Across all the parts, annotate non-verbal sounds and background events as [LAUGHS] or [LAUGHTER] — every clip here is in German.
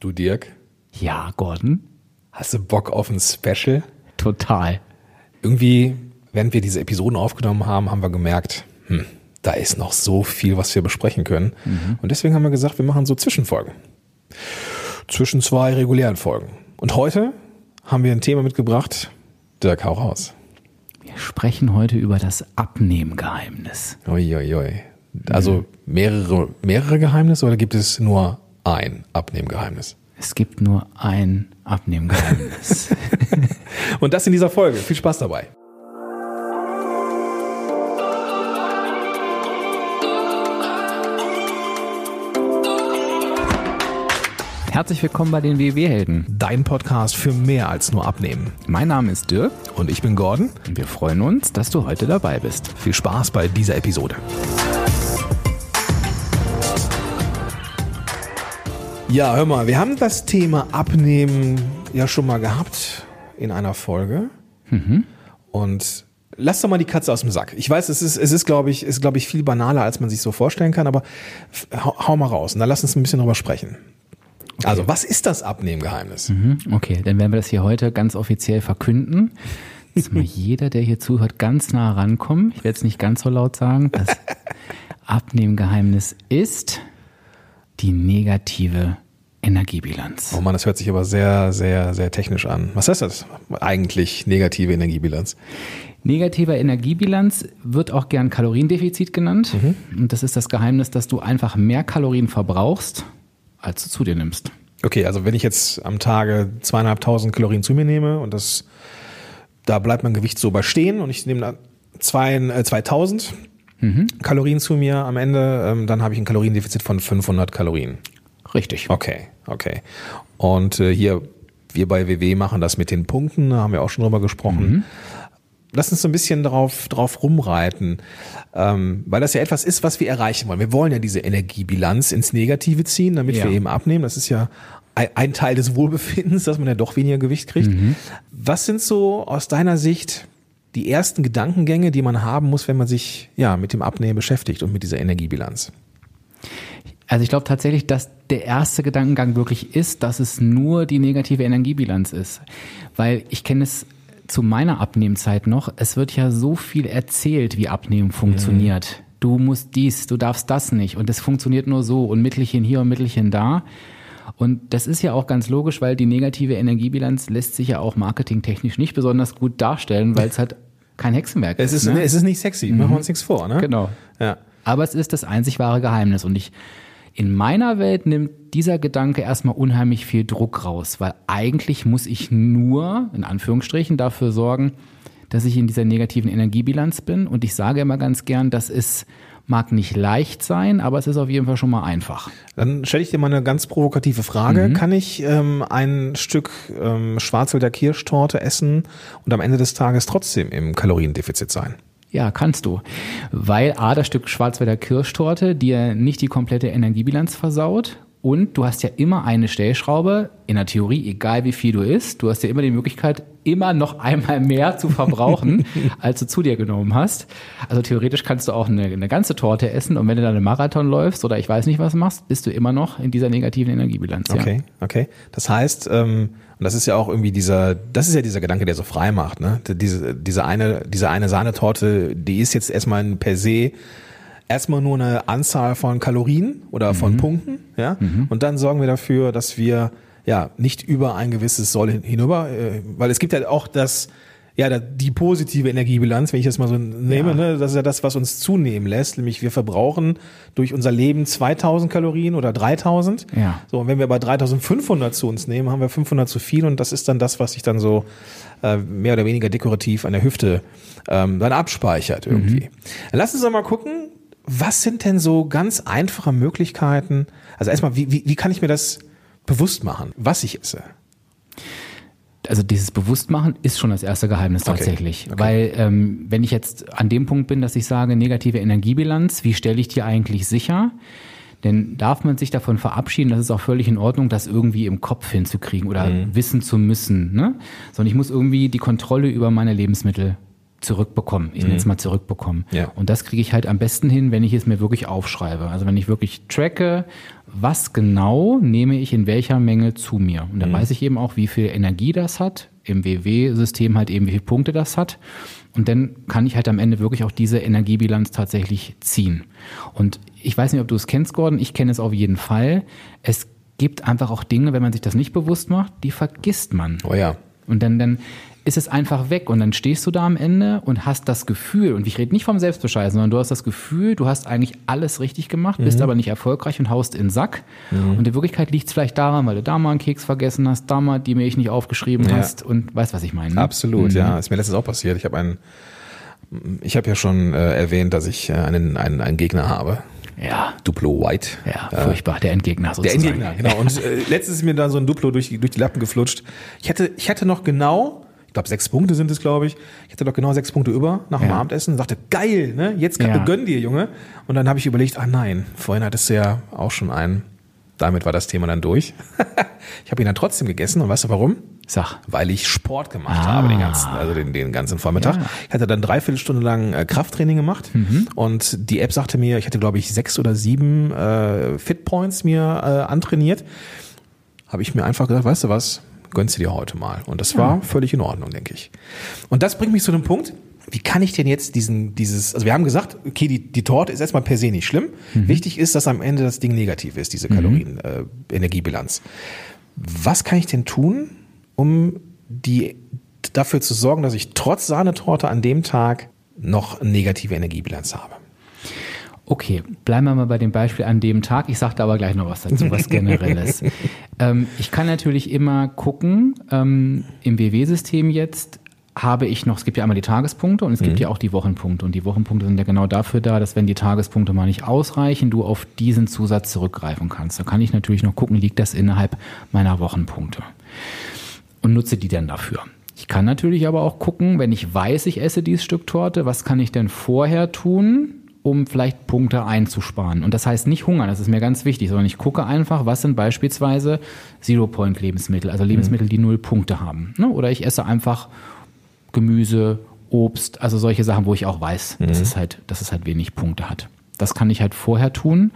Du Dirk, Ja, Gordon. hast du Bock auf ein Special? Total. Irgendwie, während wir diese Episoden aufgenommen haben, haben wir gemerkt, hm, da ist noch so viel, was wir besprechen können. Und deswegen haben wir gesagt, wir machen so Zwischenfolgen. Zwischen zwei regulären Folgen. Und heute haben wir ein Thema mitgebracht. Dirk, hau raus. Wir sprechen heute über das Abnehmgeheimnis. Uiuiui. Also mehrere, mehrere Geheimnisse oder gibt es nur ein Abnehmgeheimnis? Es gibt nur ein Abnehmgeheimnis. [LAUGHS] [LAUGHS] Und das in dieser Folge. Viel Spaß dabei. Herzlich willkommen bei den WW-Helden. Dein Podcast für mehr als nur Abnehmen. Mein Name ist Dirk Und ich bin Gordon. und wir freuen uns, dass du heute dabei bist. Viel Spaß bei dieser Episode. Ja, hör mal, wir haben das Thema Abnehmen ja schon mal gehabt in einer Folge. Und lass doch mal die Katze aus dem Sack. Ich weiß, es ist, es ist, glaube ich, ist, glaube ich, viel banaler, als man sich so vorstellen kann, aber hau, hau mal raus und dann lass uns ein bisschen drüber sprechen. Also, was ist das Abnehmgeheimnis? Hm, Okay, dann werden wir das hier heute ganz offiziell verkünden. Jetzt mal [LAUGHS] jeder, der hier zuhört, ganz nah rankommen. Ich werde es nicht ganz so laut sagen. Das [LAUGHS] Abnehmgeheimnis ist die negative Energiebilanz. Oh Mann, das hört sich aber sehr, sehr, sehr technisch an. Was heißt das eigentlich, negative Energiebilanz? Negativer Energiebilanz wird auch gern Kaloriendefizit genannt. Und das ist das Geheimnis, dass du einfach mehr Kalorien verbrauchst, als du zu dir nimmst. Okay, also wenn ich jetzt am Tage zweieinhalbtausend Kalorien zu mir nehme und das, da bleibt mein Gewicht so bei stehen und ich nehme zwei, äh, 2000 Kalorien zu mir am Ende, ähm, dann habe ich ein Kaloriendefizit von 500 Kalorien. Richtig. Okay, okay. Und äh, hier, wir bei WW machen das mit den Punkten, da haben wir auch schon drüber gesprochen. Lass uns so ein bisschen drauf, drauf rumreiten, ähm, weil das ja etwas ist, was wir erreichen wollen. Wir wollen ja diese Energiebilanz ins Negative ziehen, damit Ja. wir eben abnehmen. Das ist ja ein, ein Teil des Wohlbefindens, dass man ja doch weniger Gewicht kriegt. Was sind so aus deiner Sicht die ersten Gedankengänge, die man haben muss, wenn man sich ja mit dem Abnehmen beschäftigt und mit dieser Energiebilanz? Also ich glaube tatsächlich, dass der erste Gedankengang wirklich ist, dass es nur die negative Energiebilanz ist. Weil ich kenne es zu meiner Abnehmzeit noch, es wird ja so viel erzählt, wie Abnehmen funktioniert. Du musst dies, du darfst das nicht und es funktioniert nur so und Mittelchen hier und Mittelchen da. Und das ist ja auch ganz logisch, weil die negative Energiebilanz lässt sich ja auch marketingtechnisch nicht besonders gut darstellen, weil es halt kein Hexenwerk Es ist, Ne? es ist nicht sexy, machen wir uns nichts vor, ne? Genau. Ja. Aber es ist das einzig wahre Geheimnis. Und ich, in meiner Welt nimmt dieser Gedanke erstmal unheimlich viel Druck raus, weil eigentlich muss ich nur, in Anführungsstrichen, dafür sorgen, dass ich in dieser negativen Energiebilanz bin. Und ich sage immer ganz gern, das ist, mag nicht leicht sein, aber es ist auf jeden Fall schon mal einfach. Dann stelle ich dir mal eine ganz provokative Frage. Kann ich ähm, ein Stück ähm, Schwarzwälder Kirschtorte essen und am Ende des Tages trotzdem im Kaloriendefizit sein? Ja, kannst du. Weil A, das Stück Schwarzwälder Kirschtorte dir nicht die komplette Energiebilanz versaut und du hast ja immer eine Stellschraube, in der Theorie, egal wie viel du isst, du hast ja immer die Möglichkeit, immer noch [LAUGHS] einmal mehr zu verbrauchen, [LAUGHS] als du zu dir genommen hast. Also theoretisch kannst du auch eine, eine ganze Torte essen und wenn du dann einen Marathon läufst oder ich weiß nicht was machst, bist du immer noch in dieser negativen Energiebilanz. Ja. Okay, okay. Das heißt, ähm, und das ist ja auch irgendwie dieser, das ist ja dieser Gedanke, der so frei macht, ne? Diese, diese eine, diese eine Sahnetorte, die ist jetzt erstmal per se erstmal nur eine Anzahl von Kalorien oder von Punkten, ja. Und dann sorgen wir dafür, dass wir ja nicht über ein gewisses Soll hin- hinüber, äh, weil es gibt ja auch das, ja, die positive Energiebilanz, wenn ich das mal so nehme, Ja. ne, das ist ja das, was uns zunehmen lässt, nämlich wir verbrauchen durch unser Leben 2000 Kalorien oder 3000. Ja. So, und wenn wir aber 3500 zu uns nehmen, haben wir 500 zu viel und das ist dann das, was sich dann so äh, mehr oder weniger dekorativ an der Hüfte ähm, dann abspeichert irgendwie. Dann Lass uns doch mal gucken, was sind denn so ganz einfache Möglichkeiten? Also erstmal, wie, wie, wie kann ich mir das bewusst machen, was ich esse? also dieses Bewusstmachen ist schon das erste Geheimnis Okay. tatsächlich. Okay. Weil ähm, wenn ich jetzt an dem Punkt bin, dass ich sage, negative Energiebilanz, wie stelle ich die eigentlich sicher? Denn darf man sich davon verabschieden, das ist auch völlig in Ordnung, das irgendwie im Kopf hinzukriegen oder Mhm. wissen zu müssen. Ne? Sondern ich muss irgendwie die Kontrolle über meine Lebensmittel zurückbekommen. Ich nenne es mal zurückbekommen. Ja. Und das kriege ich halt am besten hin, wenn ich es mir wirklich aufschreibe. Also wenn ich wirklich tracke, was genau nehme ich in welcher Menge zu mir. Und dann weiß ich eben auch, wie viel Energie das hat. Im WW-System halt eben, wie viele Punkte das hat. Und dann kann ich halt am Ende wirklich auch diese Energiebilanz tatsächlich ziehen. Und ich weiß nicht, ob du es kennst, Gordon. Ich kenne es auf jeden Fall. Es gibt einfach auch Dinge, wenn man sich das nicht bewusst macht, die vergisst man. Oh ja. Und dann, dann ist es einfach weg und dann stehst du da am Ende und hast das Gefühl, und ich rede nicht vom Selbstbescheißen, sondern du hast das Gefühl, du hast eigentlich alles richtig gemacht, bist aber nicht erfolgreich und haust in den Sack. Und in Wirklichkeit liegt es vielleicht daran, weil du da mal einen Keks vergessen hast, da mal die Milch nicht aufgeschrieben Ja. hast und weißt, was ich meine. ne? Absolut, ja. Ist mir letztens auch passiert. Ich habe einen, ich habe ja schon äh, erwähnt, dass ich äh, einen, einen, einen Gegner habe. Ja, Duplo White. ja, furchtbar, der Endgegner Der sozusagen. Endgegner, genau. Und äh, letztens ist mir da so ein Duplo durch, die- durch die Lappen geflutscht. Ich hätte, ich hätte noch genau, ich glaube sechs Punkte sind es, glaube ich. Ich hätte noch genau sechs Punkte über nach dem Ja. Abendessen. Sagte, geil, ne? Jetzt kann, Ja. gönn dir, Junge. Und dann habe ich überlegt, ah nein, vorhin hattest du ja auch schon einen. Damit war das Thema dann durch. [LAUGHS] ich habe ihn dann trotzdem gegessen und weißt du warum? Sag. Weil ich Sport gemacht Ah. habe den ganzen, also den, den ganzen Vormittag. Ja. Ich hatte dann dreiviertel Stunde lang äh, Krafttraining gemacht und die App sagte mir, ich hatte glaube ich sechs oder sieben äh, Fitpoints mir äh, antrainiert. Habe ich mir einfach gesagt, weißt du was, gönnst du dir heute mal. Und das war völlig in Ordnung, denke ich. Und das bringt mich zu dem Punkt, wie kann ich denn jetzt diesen, dieses, also wir haben gesagt, okay, die, die Torte ist erstmal per se nicht schlimm. Wichtig ist, dass am Ende das Ding negativ ist, diese Kalorien, äh, Energiebilanz. Was kann ich denn tun, um die dafür zu sorgen, dass ich trotz Sahnetorte an dem Tag noch eine negative Energiebilanz habe? Okay, bleiben wir mal bei dem Beispiel an dem Tag. Ich sagte aber gleich noch was dazu, was [LAUGHS] generelles. Ähm, ich kann natürlich immer gucken, ähm, im WW-System jetzt habe ich noch, es gibt ja einmal die Tagespunkte und es gibt ja auch die Wochenpunkte. Und die Wochenpunkte sind ja genau dafür da, dass wenn die Tagespunkte mal nicht ausreichen, du auf diesen Zusatz zurückgreifen kannst. Da kann ich natürlich noch gucken, liegt das innerhalb meiner Wochenpunkte und nutze die dann dafür. Ich kann natürlich aber auch gucken, wenn ich weiß, ich esse dieses Stück Torte, was kann ich denn vorher tun, um vielleicht Punkte einzusparen? Und das heißt nicht hungern, das ist mir ganz wichtig, sondern ich gucke einfach, was sind beispielsweise Zero-Point-Lebensmittel, also Lebensmittel, die null Punkte haben. Ne? Oder ich esse einfach Gemüse, Obst, also solche Sachen, wo ich auch weiß, dass, es halt, dass es halt wenig Punkte hat. Das kann ich halt vorher tun.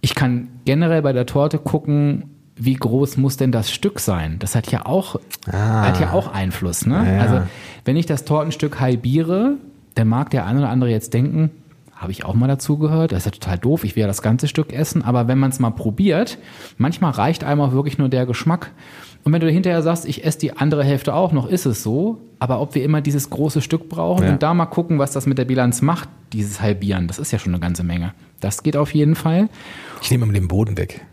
Ich kann generell bei der Torte gucken, wie groß muss denn das Stück sein? Das hat ja auch, hat ja auch Einfluss. Ne? Ja. Also wenn ich das Tortenstück halbiere, dann mag der eine oder andere jetzt denken, habe ich auch mal dazugehört, das ist ja total doof, ich will ja das ganze Stück essen, aber wenn man es mal probiert, manchmal reicht einem auch wirklich nur der Geschmack. Und wenn du hinterher sagst, ich esse die andere Hälfte auch noch, ist es so. Aber ob wir immer dieses große Stück brauchen Ja. und da mal gucken, was das mit der Bilanz macht, dieses Halbieren, das ist ja schon eine ganze Menge. Das geht auf jeden Fall. Ich nehme mal den Boden weg.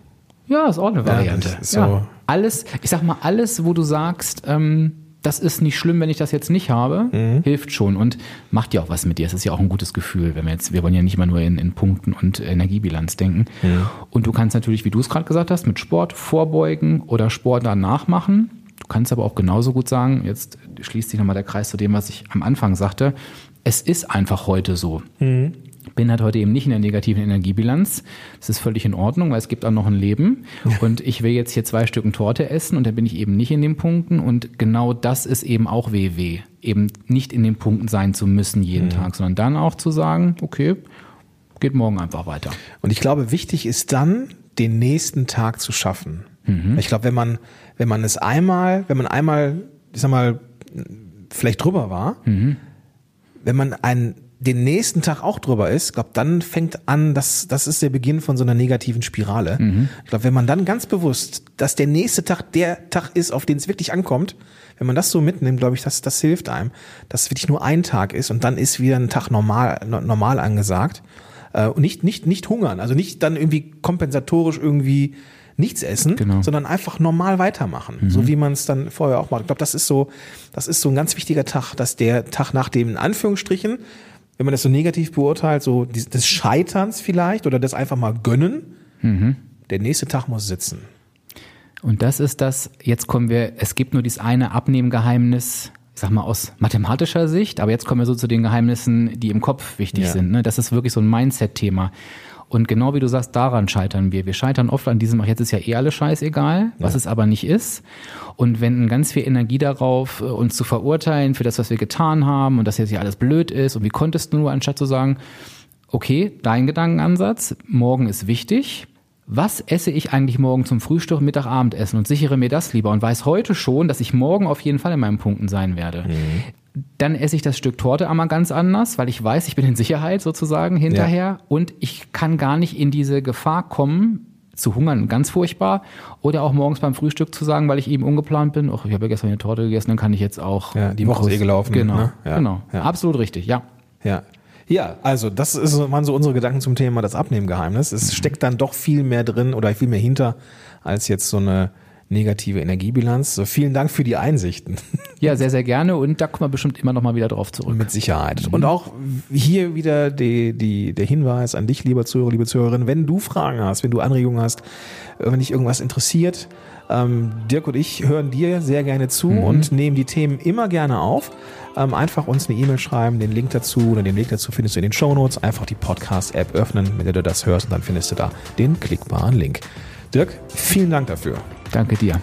Ja, ist auch eine Variante. ist so- ja. Alles, ich sag mal, alles, wo du sagst, ähm, das ist nicht schlimm, wenn ich das jetzt nicht habe, Mhm. hilft schon und macht ja auch was mit dir. Es ist ja auch ein gutes Gefühl, wenn wir jetzt, wir wollen ja nicht immer nur in, in Punkten und Energiebilanz denken. Und du kannst natürlich, wie du es gerade gesagt hast, mit Sport vorbeugen oder Sport danach machen. Du kannst aber auch genauso gut sagen, jetzt schließt sich nochmal der Kreis zu dem, was ich am Anfang sagte. Es ist einfach heute so. Bin halt heute eben nicht in der negativen Energiebilanz. Das ist völlig in Ordnung, weil es gibt auch noch ein Leben. Und ich will jetzt hier zwei Stücken Torte essen und dann bin ich eben nicht in den Punkten. Und genau das ist eben auch WW. Eben nicht in den Punkten sein zu müssen jeden Tag, sondern dann auch zu sagen, okay, geht morgen einfach weiter. Und ich glaube, wichtig ist dann, den nächsten Tag zu schaffen. Ich glaube, wenn man, wenn man es einmal, wenn man einmal, ich sag mal, vielleicht drüber war, wenn man einen, den nächsten Tag auch drüber ist, glaube dann fängt an, das, das ist der Beginn von so einer negativen Spirale. Ich glaube, wenn man dann ganz bewusst, dass der nächste Tag der Tag ist, auf den es wirklich ankommt, wenn man das so mitnimmt, glaube ich, das, das hilft einem, dass es wirklich nur ein Tag ist und dann ist wieder ein Tag normal, no- normal angesagt. Äh, Und nicht, nicht, nicht hungern, also nicht dann irgendwie kompensatorisch irgendwie nichts essen, Genau. sondern einfach normal weitermachen, so wie man es dann vorher auch macht. Ich glaube, das ist so, das ist so ein ganz wichtiger Tag, dass der Tag nach dem, in Anführungsstrichen, wenn man das so negativ beurteilt, so des Scheiterns vielleicht oder das einfach mal gönnen, der nächste Tag muss sitzen. Und das ist das, jetzt kommen wir, es gibt nur dieses eine Abnehmgeheimnis, ich sag mal aus mathematischer Sicht, aber jetzt kommen wir so zu den Geheimnissen, die im Kopf wichtig Ja. sind. Ne? Das ist wirklich so ein Mindset-Thema. Und genau wie du sagst, daran scheitern wir. Wir scheitern oft an diesem, ach jetzt ist ja eh alles scheißegal, was ja. es aber nicht ist. Und wenden ganz viel Energie darauf, äh, uns zu verurteilen für das, was wir getan haben und dass jetzt hier alles blöd ist und wie konntest du nur, anstatt zu sagen, okay, dein Gedankenansatz, morgen ist wichtig, was esse ich eigentlich morgen zum Frühstück, Mittag, Abendessen und sichere mir das lieber und weiß heute schon, dass ich morgen auf jeden Fall in meinen Punkten sein werde. Mhm. Dann esse ich das Stück Torte einmal ganz anders, weil ich weiß, ich bin in Sicherheit sozusagen hinterher ja. und ich kann gar nicht in diese Gefahr kommen, zu hungern, ganz furchtbar. Oder auch morgens beim Frühstück zu sagen, weil ich eben ungeplant bin, ach, ich habe ja gestern eine Torte gegessen, dann kann ich jetzt auch. Ja, die Woche ist eh gelaufen. Genau, ne? ja, genau. Ja. Absolut richtig, ja. Ja. Ja, also das ist, waren so unsere Gedanken zum Thema das Abnehmgeheimnis. Es mhm. steckt dann doch viel mehr drin oder viel mehr hinter als jetzt so eine negative Energiebilanz. So, vielen Dank für die Einsichten. [LAUGHS] Ja, sehr, sehr gerne und da kommen wir bestimmt immer noch mal wieder drauf zurück. Mit Sicherheit. Mhm. Und auch hier wieder die, die, der Hinweis an dich, lieber Zuhörer, liebe Zuhörerin, wenn du Fragen hast, wenn du Anregungen hast, wenn dich irgendwas interessiert, ähm, Dirk und ich hören dir sehr gerne zu mhm. und nehmen die Themen immer gerne auf. Ähm, einfach uns eine E-Mail schreiben, den Link dazu oder den Link dazu findest du in den Show Notes. Einfach die Podcast-App öffnen, der du das hörst und dann findest du da den klickbaren Link. Dirk, vielen Dank dafür. Danke dir.